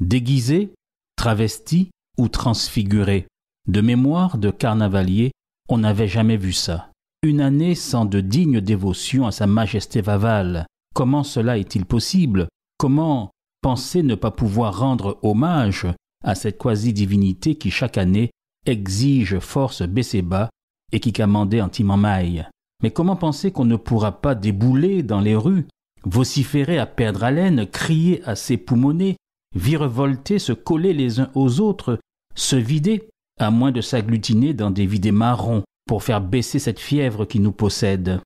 Déguisé, travesti ou transfiguré, de mémoire de carnavalier, on n'avait jamais vu ça. Une année sans de digne dévotion à Sa Majesté Vaval. Comment cela est-il possible? Comment penser ne pas pouvoir rendre hommage à cette quasi-divinité qui chaque année exige force baissée bas et qui commandait anti-mamaille Mais comment penser qu'on ne pourra pas débouler dans les rues, vociférer à perdre haleine, crier à s'époumoner, virevolter, se coller les uns aux autres, se vider, à moins de s'agglutiner dans des vidés marrons pour faire baisser cette fièvre qui nous possède.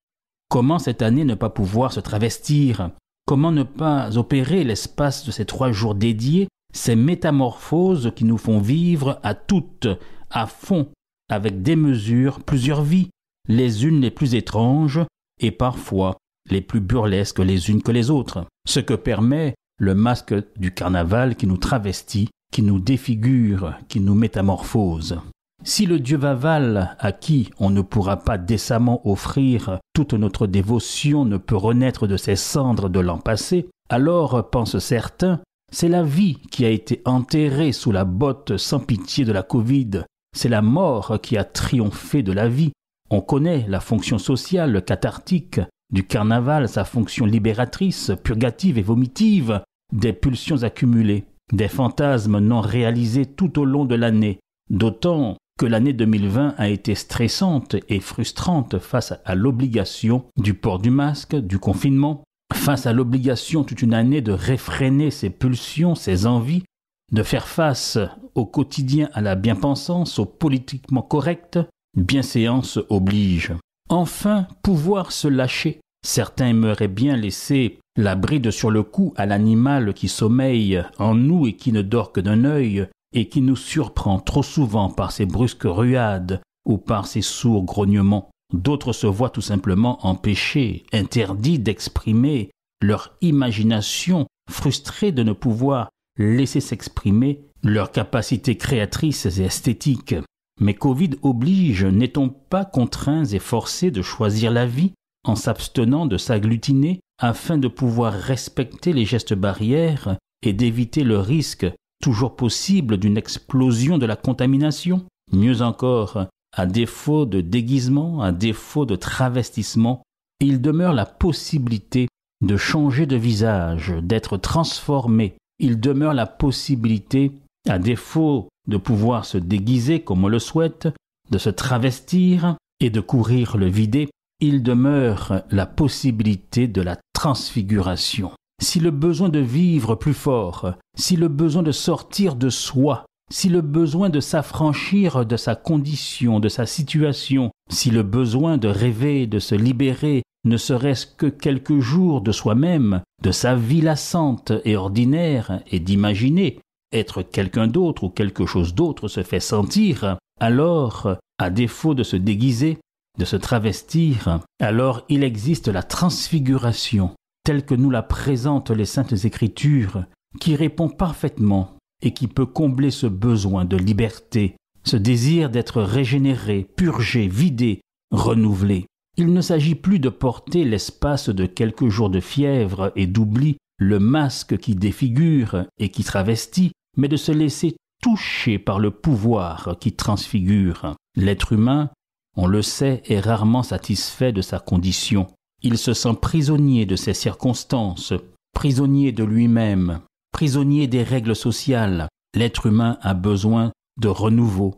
Comment cette année ne pas pouvoir se travestir? Comment ne pas opérer l'espace de ces trois jours dédiés ces métamorphoses qui nous font vivre à toutes, à fond, avec des mesures, plusieurs vies, les unes les plus étranges et parfois les plus burlesques les unes que les autres, ce que permet le masque du carnaval qui nous travestit, qui nous défigure, qui nous métamorphose. Si le dieu Vaval, à qui on ne pourra pas décemment offrir toute notre dévotion, ne peut renaître de ses cendres de l'an passé, alors, pensent certains, c'est la vie qui a été enterrée sous la botte sans pitié de la Covid. C'est la mort qui a triomphé de la vie. On connaît la fonction sociale cathartique du carnaval, sa fonction libératrice, purgative et vomitive, des pulsions accumulées, des fantasmes non réalisés tout au long de l'année, d'autant que l'année 2020 a été stressante et frustrante face à l'obligation du port du masque, du confinement, face à l'obligation toute une année de réfréner ses pulsions, ses envies, de faire face au quotidien à la bien-pensance, au politiquement correct, bienséance oblige. Enfin, pouvoir se lâcher. Certains aimeraient bien laisser la bride sur le cou à l'animal qui sommeille en nous et qui ne dort que d'un œil, et qui nous surprend trop souvent par ses brusques ruades ou par ses sourds grognements. D'autres se voient tout simplement empêchés, interdits d'exprimer leur imagination, frustrés de ne pouvoir laisser s'exprimer leurs capacités créatrices et esthétiques. Mais Covid oblige, n'est-on pas contraints et forcés de choisir la vie? En s'abstenant de s'agglutiner afin de pouvoir respecter les gestes barrières et d'éviter le risque toujours possible d'une explosion de la contamination Mieux encore, à défaut de déguisement, à défaut de travestissement, il demeure la possibilité de changer de visage, d'être transformé. Il demeure la possibilité, à défaut de pouvoir se déguiser comme on le souhaite, de se travestir et de courir le vider, il demeure la possibilité de la transfiguration. Si le besoin de vivre plus fort, si le besoin de sortir de soi si le besoin de s'affranchir de sa condition, de sa situation, si le besoin de rêver, de se libérer, ne serait-ce que quelques jours de soi-même, de sa vie lassante et ordinaire, et d'imaginer être quelqu'un d'autre ou quelque chose d'autre se fait sentir, alors, à défaut de se déguiser, de se travestir, alors il existe la transfiguration, telle que nous la présentent les saintes écritures, qui répond parfaitement et qui peut combler ce besoin de liberté, ce désir d'être régénéré, purgé, vidé, renouvelé. Il ne s'agit plus de porter l'espace de quelques jours de fièvre et d'oubli le masque qui défigure et qui travestit, mais de se laisser toucher par le pouvoir qui transfigure. L'être humain, on le sait, est rarement satisfait de sa condition. Il se sent prisonnier de ses circonstances, prisonnier de lui-même, prisonnier des règles sociales. L'être humain a besoin de renouveau.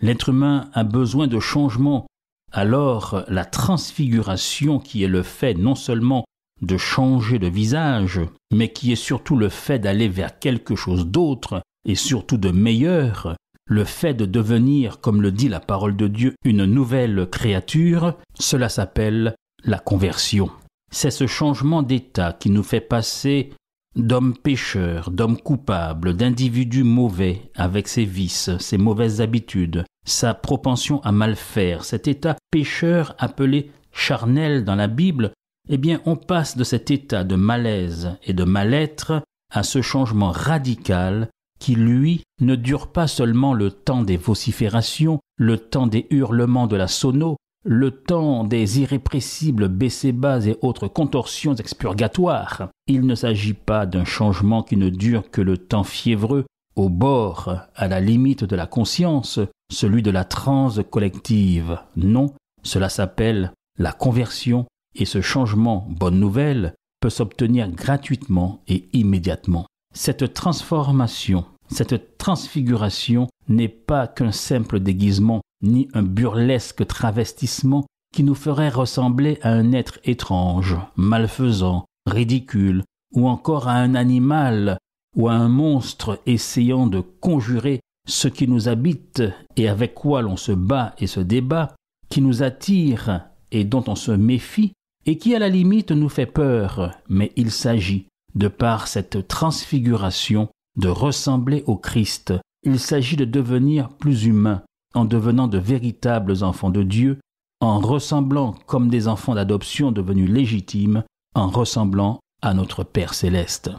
L'être humain a besoin de changement. Alors la transfiguration qui est le fait non seulement de changer de visage, mais qui est surtout le fait d'aller vers quelque chose d'autre et surtout de meilleur, le fait de devenir, comme le dit la parole de Dieu, une nouvelle créature, cela s'appelle la conversion. C'est ce changement d'état qui nous fait passer d'hommes pécheurs, d'hommes coupables, d'individus mauvais avec ses vices, ses mauvaises habitudes, sa propension à mal faire, cet état pécheur appelé charnel dans la Bible, eh bien on passe de cet état de malaise et de mal-être à ce changement radical qui, lui, ne dure pas seulement le temps des vociférations, le temps des hurlements de la sono, le temps des irrépressibles baissez-bas et autres contorsions expurgatoires. Il ne s'agit pas d'un changement qui ne dure que le temps fiévreux, au bord, à la limite de la conscience, celui de la transe collective. Non, cela s'appelle la conversion, et ce changement, bonne nouvelle, peut s'obtenir gratuitement et immédiatement. Cette transformation, cette transfiguration n'est pas qu'un simple déguisement ni un burlesque travestissement qui nous ferait ressembler à un être étrange, malfaisant, ridicule, ou encore à un animal ou à un monstre essayant de conjurer ce qui nous habite et avec quoi l'on se bat et se débat, qui nous attire et dont on se méfie, et qui à la limite nous fait peur, mais il s'agit, de par cette transfiguration, de ressembler au Christ, il s'agit de devenir plus humain, en devenant de véritables enfants de Dieu, en ressemblant comme des enfants d'adoption devenus légitimes, en ressemblant à notre Père céleste.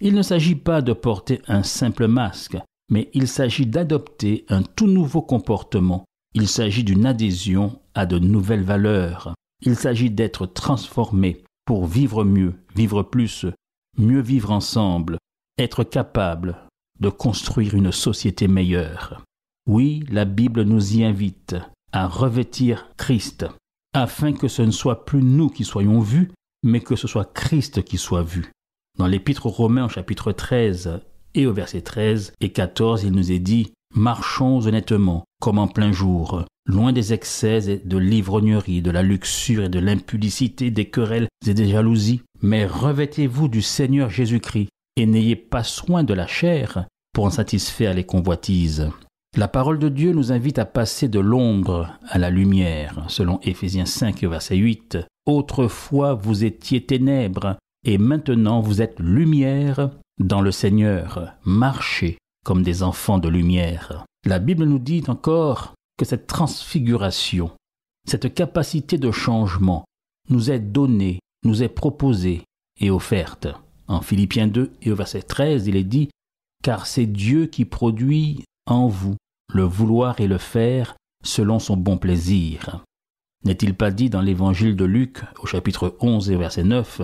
Il ne s'agit pas de porter un simple masque, mais il s'agit d'adopter un tout nouveau comportement. Il s'agit d'une adhésion à de nouvelles valeurs. Il s'agit d'être transformé pour vivre mieux, vivre plus, mieux vivre ensemble, être capable de construire une société meilleure. Oui, la Bible nous y invite à revêtir Christ, afin que ce ne soit plus nous qui soyons vus, mais que ce soit Christ qui soit vu. Dans l'Épître aux Romains au chapitre 13 et au verset 13 et 14, il nous est dit Marchons honnêtement, comme en plein jour, loin des excès et de l'ivrognerie, de la luxure et de l'impudicité, des querelles et des jalousies, mais revêtez-vous du Seigneur Jésus-Christ, et n'ayez pas soin de la chair pour en satisfaire les convoitises. La parole de Dieu nous invite à passer de l'ombre à la lumière, selon Éphésiens 5, verset 8. Autrefois vous étiez ténèbres, et maintenant vous êtes lumière dans le Seigneur. Marchez comme des enfants de lumière. La Bible nous dit encore que cette transfiguration, cette capacité de changement, nous est donnée, nous est proposée et offerte. En Philippiens 2 et au verset 13, il est dit Car c'est Dieu qui produit en vous le vouloir et le faire selon son bon plaisir. N'est-il pas dit dans l'évangile de Luc au chapitre 11 et verset 9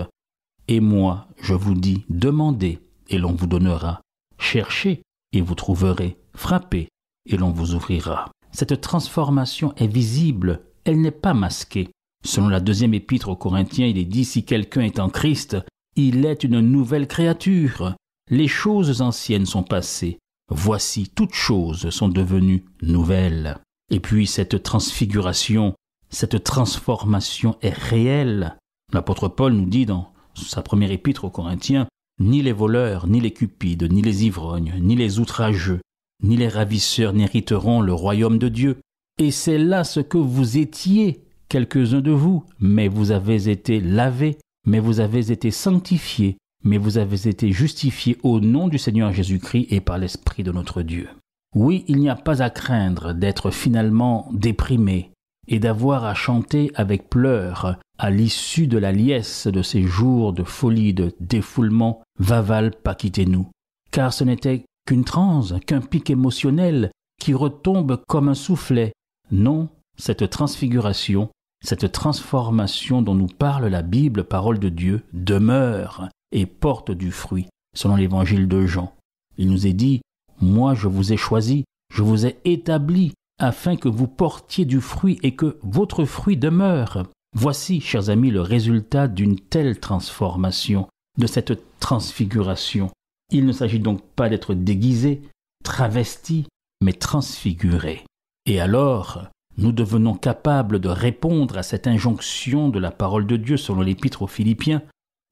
Et moi, je vous dis, demandez et l'on vous donnera, cherchez et vous trouverez, frappez et l'on vous ouvrira. Cette transformation est visible, elle n'est pas masquée. Selon la deuxième épître aux Corinthiens, il est dit si quelqu'un est en Christ, il est une nouvelle créature. Les choses anciennes sont passées, Voici toutes choses sont devenues nouvelles. Et puis cette transfiguration, cette transformation est réelle. L'apôtre Paul nous dit dans sa première épître aux Corinthiens, ni les voleurs, ni les cupides, ni les ivrognes, ni les outrageux, ni les ravisseurs n'hériteront le royaume de Dieu. Et c'est là ce que vous étiez, quelques-uns de vous, mais vous avez été lavés, mais vous avez été sanctifiés, mais vous avez été justifiés au nom du Seigneur Jésus-Christ et par l'Esprit de notre Dieu. Oui, il n'y a pas à craindre d'être finalement déprimé et d'avoir à chanter avec pleurs à l'issue de la liesse de ces jours de folie, de défoulement, Vaval, pas quitter nous. Car ce n'était qu'une transe, qu'un pic émotionnel qui retombe comme un soufflet. Non, cette transfiguration, cette transformation dont nous parle la Bible, parole de Dieu, demeure et porte du fruit, selon l'évangile de Jean. Il nous est dit, Moi je vous ai choisi, je vous ai établi, afin que vous portiez du fruit et que votre fruit demeure. Voici, chers amis, le résultat d'une telle transformation, de cette transfiguration. Il ne s'agit donc pas d'être déguisé, travesti, mais transfiguré. Et alors, nous devenons capables de répondre à cette injonction de la parole de Dieu selon l'épître aux Philippiens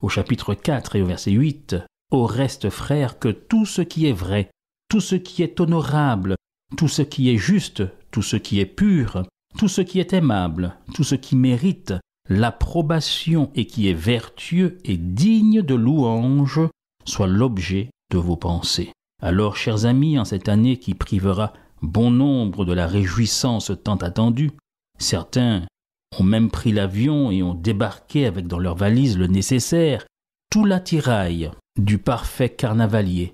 au chapitre 4 et au verset 8, Au reste, frères, que tout ce qui est vrai, tout ce qui est honorable, tout ce qui est juste, tout ce qui est pur, tout ce qui est aimable, tout ce qui mérite l'approbation et qui est vertueux et digne de louange, soit l'objet de vos pensées. Alors, chers amis, en cette année qui privera bon nombre de la réjouissance tant attendue, certains ont même pris l'avion et ont débarqué avec dans leurs valises le nécessaire, tout l'attirail du parfait carnavalier,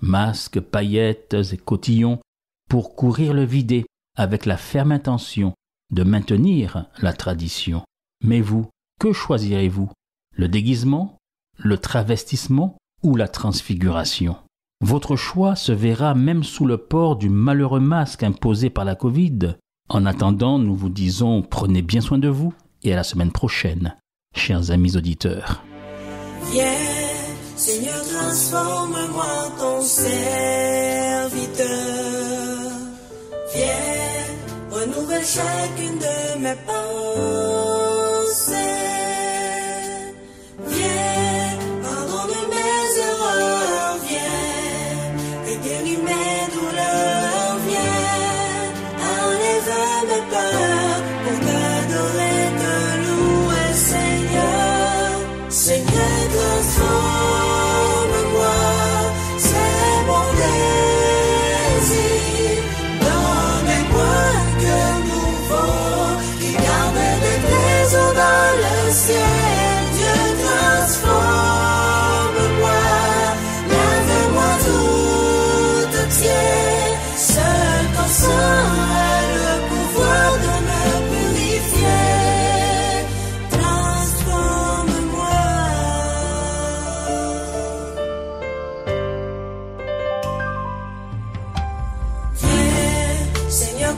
masques, paillettes et cotillons, pour courir le vider avec la ferme intention de maintenir la tradition. Mais vous, que choisirez-vous? Le déguisement? Le travestissement? Ou la transfiguration Votre choix se verra même sous le port du malheureux masque imposé par la Covid. En attendant, nous vous disons prenez bien soin de vous et à la semaine prochaine, chers amis auditeurs.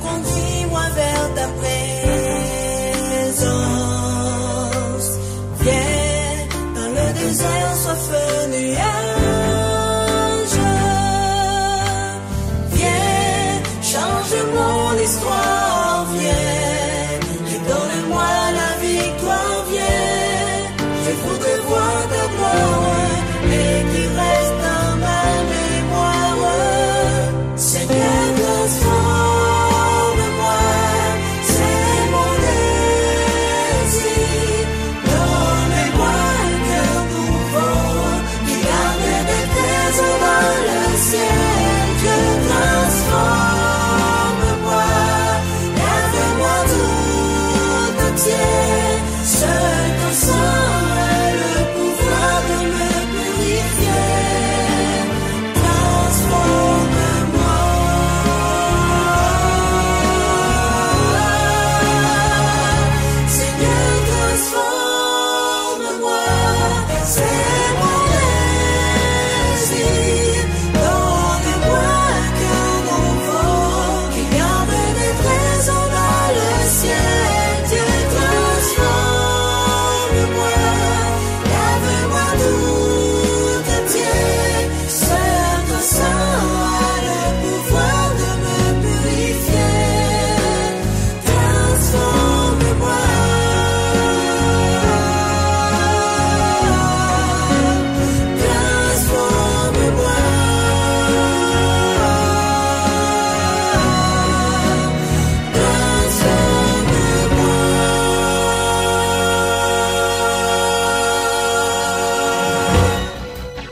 Conduis-moi vers ta présence.